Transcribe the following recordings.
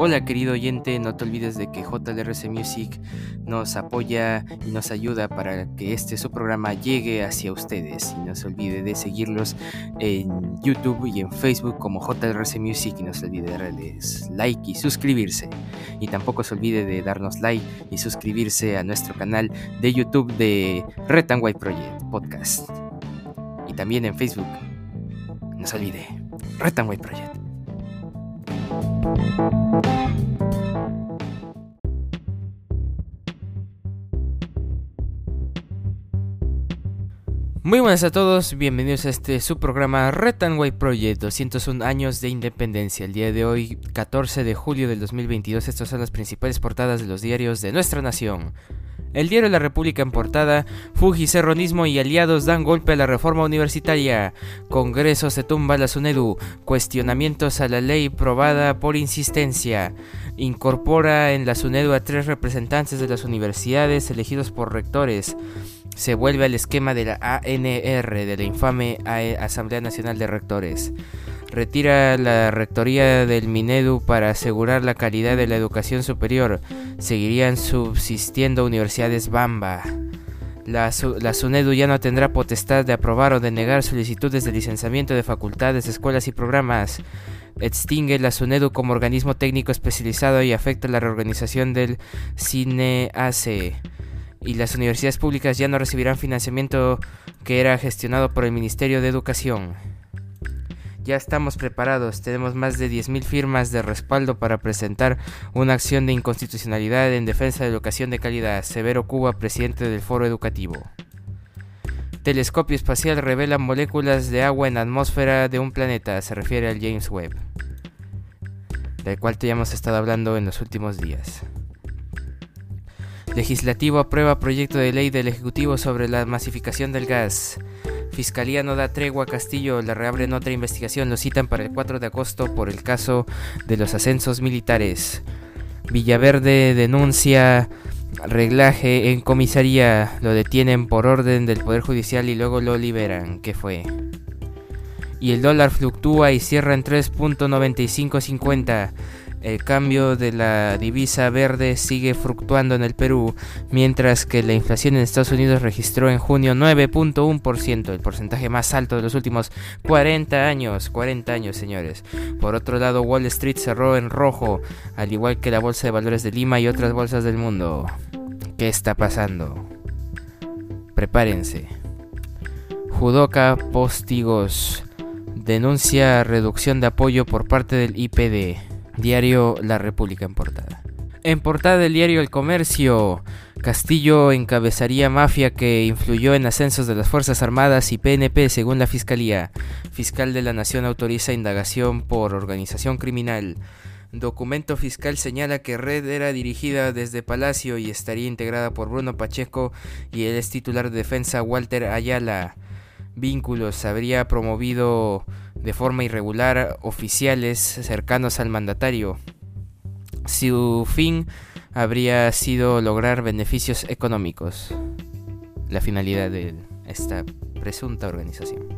Hola querido oyente, no te olvides de que JLRC Music nos apoya y nos ayuda para que este su programa llegue hacia ustedes. Y no se olvide de seguirlos en YouTube y en Facebook como JLRC Music y no se olvide de darles like y suscribirse. Y tampoco se olvide de darnos like y suscribirse a nuestro canal de YouTube de Red and White Project Podcast. Y también en Facebook. No se olvide, Red and White Project. Muy buenas a todos, bienvenidos a este su programa Project 201 años de independencia. El día de hoy, 14 de julio del 2022, estas son las principales portadas de los diarios de nuestra nación. El diario La República en portada, Fuji, Serronismo y aliados dan golpe a la reforma universitaria. Congreso se tumba la SUNEDU. Cuestionamientos a la ley probada por insistencia. Incorpora en la SUNEDU a tres representantes de las universidades elegidos por rectores. Se vuelve al esquema de la ANR, de la infame Asamblea Nacional de Rectores retira la rectoría del Minedu para asegurar la calidad de la educación superior. Seguirían subsistiendo universidades Bamba. La, SUNEDU ya no tendrá potestad de aprobar o denegar solicitudes de licenciamiento de facultades, escuelas y programas. Extingue la SUNEDU como organismo técnico especializado y afecta la reorganización del CINEACE. Y las universidades públicas ya no recibirán financiamiento que era gestionado por el Ministerio de Educación. Ya estamos preparados, tenemos más de 10.000 firmas de respaldo para presentar una acción de inconstitucionalidad en defensa de educación de calidad. Severo Cuba, presidente del Foro Educativo. Telescopio espacial revela moléculas de agua en la atmósfera de un planeta, se refiere al James Webb, del cual te hemos estado hablando en los últimos días. Legislativo aprueba proyecto de ley del Ejecutivo sobre la masificación del gas. Fiscalía no da tregua a Castillo, le reabren otra investigación, lo citan para el 4 de agosto por el caso de los ascensos militares. Villaverde denuncia reglaje en comisaría, lo detienen por orden del Poder Judicial y luego lo liberan. ¿Qué fue? Y el dólar fluctúa y cierra en 3.9550. El cambio de la divisa verde sigue fluctuando en el Perú, mientras que la inflación en Estados Unidos registró en junio 9.1%, el porcentaje más alto de los últimos 40 años. 40 años, señores. Por otro lado, Wall Street cerró en rojo, al igual que la Bolsa de Valores de Lima y otras bolsas del mundo. ¿Qué está pasando? Prepárense. Judoka Postigos denuncia reducción de apoyo por parte del IPD. Diario La República en portada. En portada del diario El Comercio, Castillo encabezaría mafia que influyó en ascensos de las Fuerzas Armadas y PNP según la Fiscalía. Fiscal de la Nación autoriza indagación por organización criminal. Documento fiscal señala que Red era dirigida desde Palacio y estaría integrada por Bruno Pacheco y el ex titular de defensa Walter Ayala. Vínculos habría promovido de forma irregular oficiales cercanos al mandatario. Su fin habría sido lograr beneficios económicos, la finalidad de esta presunta organización.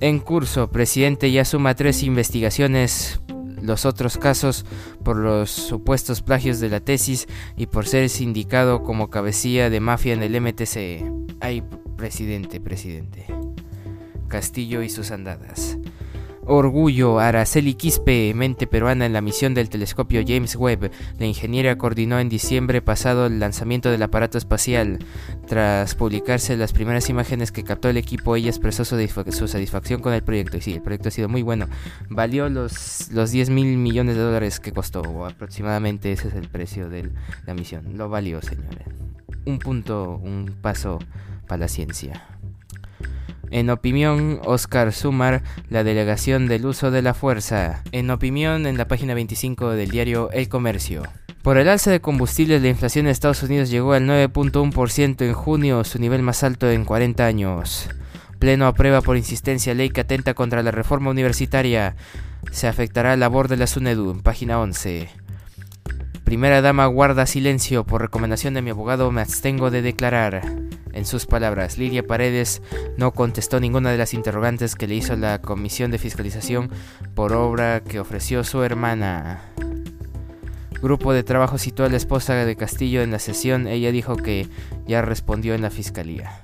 En curso, presidente ya suma tres investigaciones, los otros casos por los supuestos plagios de la tesis y por ser sindicado como cabecilla de mafia en el MTC. Ay, presidente, presidente. Castillo y sus andadas. Orgullo, Araceli Quispe, mente peruana en la misión del telescopio James Webb. La ingeniera coordinó en diciembre pasado el lanzamiento del aparato espacial. Tras publicarse las primeras imágenes que captó el equipo, ella expresó su, satisfacción con el proyecto. Y sí, el proyecto ha sido muy bueno. Valió los, los 10 mil millones de dólares que costó, o aproximadamente ese es el precio de la misión. Lo valió, señores. Un punto, un paso para la ciencia. En opinión, Oscar Sumar, la delegación del uso de la fuerza. En opinión, en la página 25 del diario El Comercio. Por el alza de combustibles, la inflación en Estados Unidos llegó al 9.1% en junio, su nivel más alto en 40 años. Pleno aprueba por insistencia ley que atenta contra la reforma universitaria. Se afectará la labor de la SUNEDU, página 11. Primera dama guarda silencio. Por recomendación de mi abogado me abstengo de declarar. En sus palabras, Lidia Paredes no contestó ninguna de las interrogantes que le hizo la Comisión de Fiscalización por obra que ofreció su hermana. grupo de trabajo citó a la esposa de Castillo en la sesión. Ella dijo que ya respondió en la fiscalía.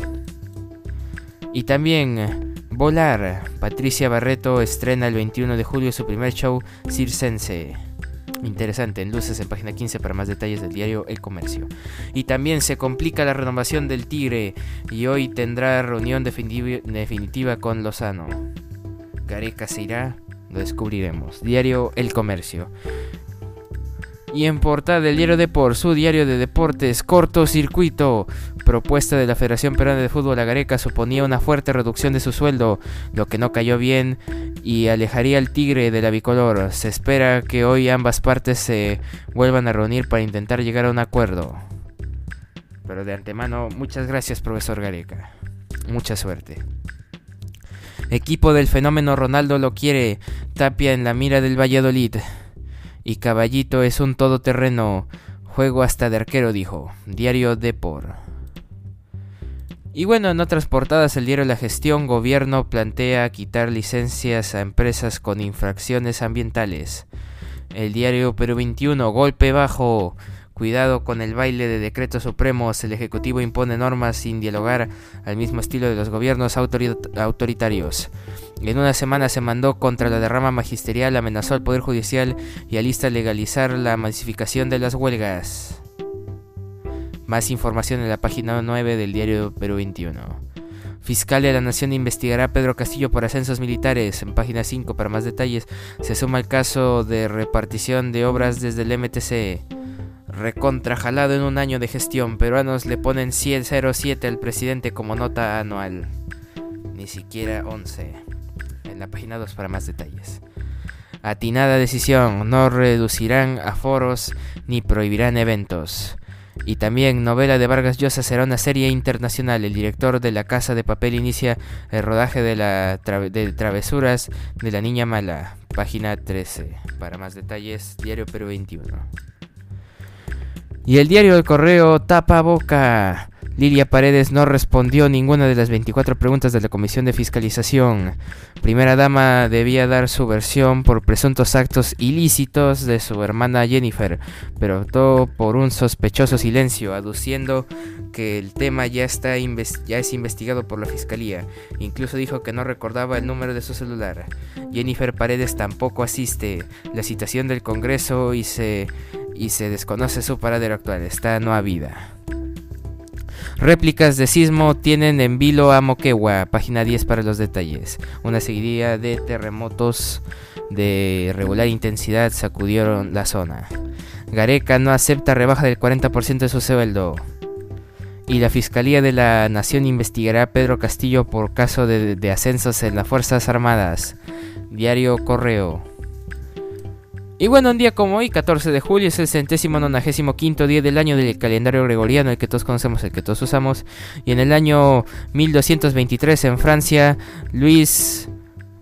Y también Volar. Patricia Barreto estrena el 21 de julio su primer show circense. Interesante, en luces en página 15 para más detalles del diario El Comercio. Y también se complica la renovación del Tigre y hoy tendrá reunión definitiva con Lozano. Gareca se irá, lo descubriremos. Diario El Comercio. Y en portada del diario Deport, su diario de deportes, cortocircuito. Propuesta de la Federación Peruana de Fútbol Agareca suponía una fuerte reducción de su sueldo, lo que no cayó bien y alejaría al Tigre de la bicolor. Se espera que hoy ambas partes se vuelvan a reunir para intentar llegar a un acuerdo. Pero de antemano, muchas gracias, profesor Gareca. Mucha suerte. Equipo del fenómeno Ronaldo lo quiere. Tapia en la mira del Valladolid. Y Caballito es un todoterreno. Juego hasta de arquero, dijo. Diario Depor. Y bueno, en otras portadas, el diario La Gestión Gobierno plantea quitar licencias a empresas con infracciones ambientales. El diario Perú 21, golpe bajo. Cuidado con el baile de decretos supremos, el Ejecutivo impone normas sin dialogar al mismo estilo de los gobiernos autoritarios. En una semana se mandó contra la derrama magisterial, amenazó al Poder Judicial y alista legalizar la masificación de las huelgas. Más información en la página 9 del diario Perú 21. Fiscal de la Nación investigará a Pedro Castillo por ascensos militares. En página 5 para más detalles se suma el caso de repartición de obras desde el MTC. Recontrajalado en un año de gestión, peruanos le ponen 107 al presidente como nota anual. Ni siquiera 11. La página 2 para más detalles. Atinada decisión, no reducirán aforos ni prohibirán eventos. Y también novela de Vargas Llosa será una serie internacional. El director de La Casa de Papel inicia el rodaje de, la de Travesuras de la Niña Mala. Página 13. Para más detalles, Diario Perú 21. Y el diario del correo tapa boca. Lilia Paredes no respondió ninguna de las 24 preguntas de la Comisión de Fiscalización. Primera dama debía dar su versión por presuntos actos ilícitos de su hermana Jennifer, pero optó por un sospechoso silencio, aduciendo que el tema ya, está ya es investigado por la Fiscalía. Incluso dijo que no recordaba el número de su celular. Jennifer Paredes tampoco asiste. La citación del Congreso y se, y se desconoce su paradero actual. Está no vida. Réplicas de sismo tienen en vilo a Moquegua, página 10 para los detalles. Una seguidilla de terremotos de regular intensidad sacudieron la zona. Gareca no acepta rebaja del 40% de su sueldo. Y la Fiscalía de la Nación investigará a Pedro Castillo por caso de, de ascensos en las Fuerzas Armadas. Diario Correo. Y bueno, un día como hoy, 14 de julio, es el centésimo nonagésimo quinto día del año del calendario gregoriano, el que todos conocemos, el que todos usamos. Y en el año 1223 en Francia, Luis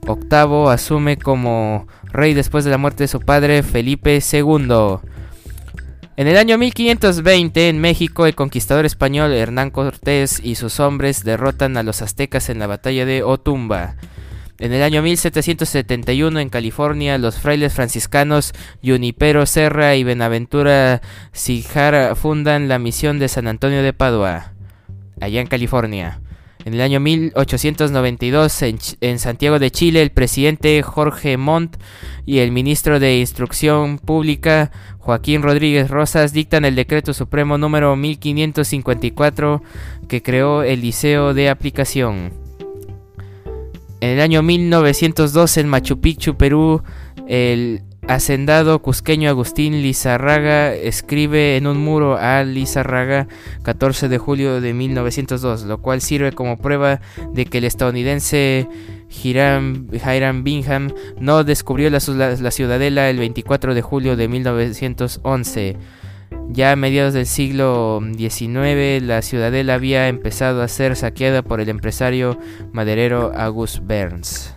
VIII asume como rey después de la muerte de su padre Felipe II. En el año 1520 en México, el conquistador español Hernán Cortés y sus hombres derrotan a los aztecas en la batalla de Otumba. En el año 1771 en California, los frailes franciscanos Junipero Serra y Benaventura Cijar fundan la misión de San Antonio de Padua, allá en California. En el año 1892, en, en, Santiago de Chile, el presidente Jorge Montt y el ministro de Instrucción Pública Joaquín Rodríguez Rosas dictan el decreto supremo número 1554 que creó el Liceo de Aplicación. En el año 1902 en Machu Picchu, Perú, el hacendado cusqueño Agustín Lizarraga escribe en un muro a Lizarraga 14 de julio de 1902, lo cual sirve como prueba de que el estadounidense Hiram, Bingham no descubrió la, la ciudadela el 24 de julio de 1911. Ya a mediados del siglo XIX, la ciudadela había empezado a ser saqueada por el empresario maderero August Berns.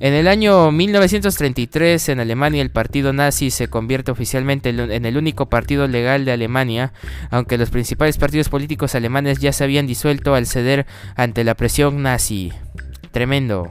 En el año 1933, en Alemania, el partido nazi se convierte oficialmente en el único partido legal de Alemania, aunque los principales partidos políticos alemanes ya se habían disuelto al ceder ante la presión nazi. Tremendo.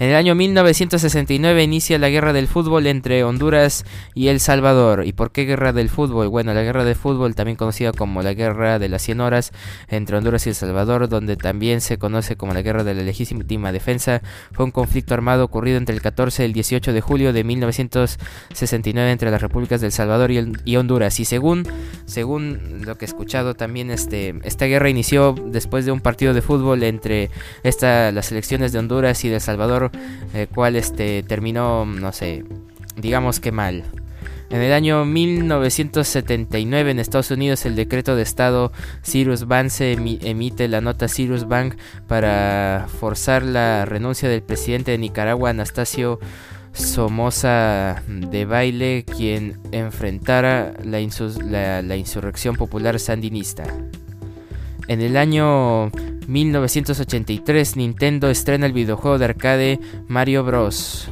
En el año 1969 inicia la guerra del fútbol entre Honduras y El Salvador. ¿Y por qué guerra del fútbol? Bueno, la guerra del fútbol, también conocida como la guerra de las 100 horas entre Honduras y El Salvador, donde también se conoce como la guerra de la legítima defensa, fue un conflicto armado ocurrido entre el 14 y el 18 de julio de 1969 entre las repúblicas del Salvador y, Honduras. Y según, según lo que he escuchado también, este, esta guerra inició después de un partido de fútbol entre esta, las selecciones de Honduras y de El Salvador el cual este, terminó, no sé, digamos que mal. En el año 1979 en Estados Unidos el decreto de Estado Cyrus Vance emite la nota Cyrus Bank para forzar la renuncia del presidente de Nicaragua Anastasio Somoza de Baile, quien enfrentara la insurrección popular sandinista. En el año 1983 Nintendo estrena el videojuego de arcade Mario Bros.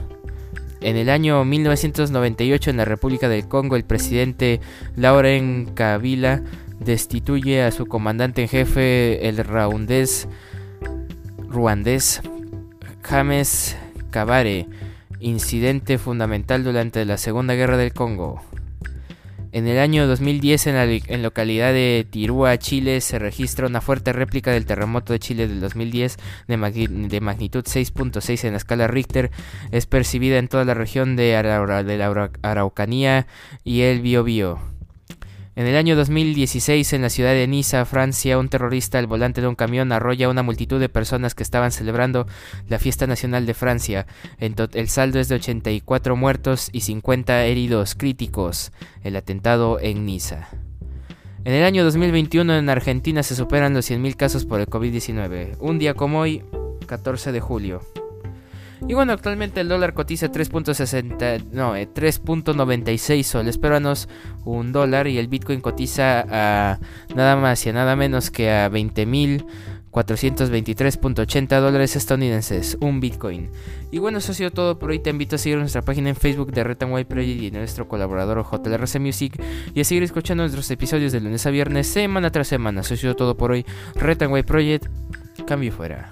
En el año 1998 en la República del Congo el presidente Lauren Kabila destituye a su comandante en jefe el ruandés James Kabare, incidente fundamental durante la Segunda Guerra del Congo. En el año 2010 en la localidad de Tirúa, Chile, se registra una fuerte réplica del terremoto de Chile del 2010 de, magnitud 6.6 en la escala Richter. Es percibida en toda la región de, la Araucanía y el Biobío. En el año 2016, en la ciudad de Niza, Francia, un terrorista al volante de un camión arrolla a una multitud de personas que estaban celebrando la fiesta nacional de Francia. el saldo es de 84 muertos y 50 heridos críticos. El atentado en Niza. En el año 2021 en Argentina se superan los 100.000 casos por el COVID-19. Un día como hoy, 14 de julio. Y bueno, actualmente el dólar cotiza 3.60, no, 3.96 eh, soles peruanos, un dólar, y el Bitcoin cotiza a nada más y a nada menos que a 20.423.80 dólares estadounidenses, un Bitcoin. Y bueno, eso ha sido todo por hoy. Te invito a seguir nuestra página en Facebook de Red White Project y nuestro colaborador JLRC Music y a seguir escuchando nuestros episodios de lunes a viernes, semana tras semana. Eso ha sido todo por hoy. Red White Project, cambio fuera.